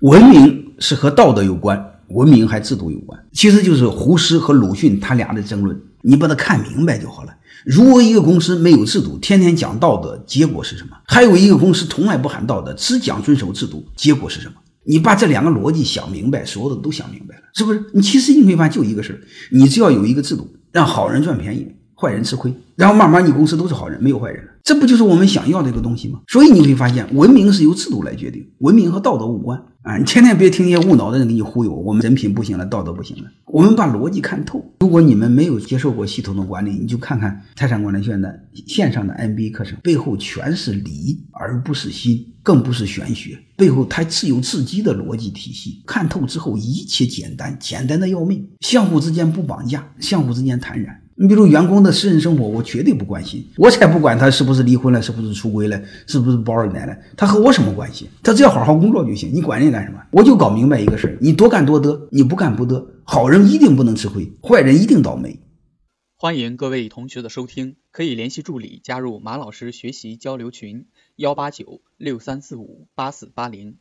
文明是和道德有关，文明还制度有关，其实就是胡适和鲁迅他俩的争论，你把它看明白就好了。如果一个公司没有制度，天天讲道德，结果是什么？还有一个公司从来不喊道德，只讲遵守制度，结果是什么？你把这两个逻辑想明白，所有的都想明白了，是不是？你其实你会发现就一个事儿，你只要有一个制度，让好人赚便宜，坏人吃亏，然后慢慢你公司都是好人，没有坏人了，这不就是我们想要的一个东西吗？所以你会发现，文明是由制度来决定，文明和道德无关。啊，你千万别听一些无脑的人给你忽悠，我们人品不行了，道德不行了。我们把逻辑看透。如果你们没有接受过系统的管理，你就看看泰山管理学院的线上的 MBA 课程，背后全是理，而不是心，更不是玄学。背后它自有自己的逻辑体系。看透之后，一切简单，简单的要命，相互之间不绑架，相互之间坦然。你比如员工的私人生活，我绝对不关心，我才不管他是不是离婚了，是不是出轨了，是不是包二奶了，他和我什么关系？他只要好好工作就行，你管人家干什么？我就搞明白一个事儿：你多干多得，你不干不得。好人一定不能吃亏，坏人一定倒霉。欢迎各位同学的收听，可以联系助理加入马老师学习交流群：幺八九六三四五八四八零。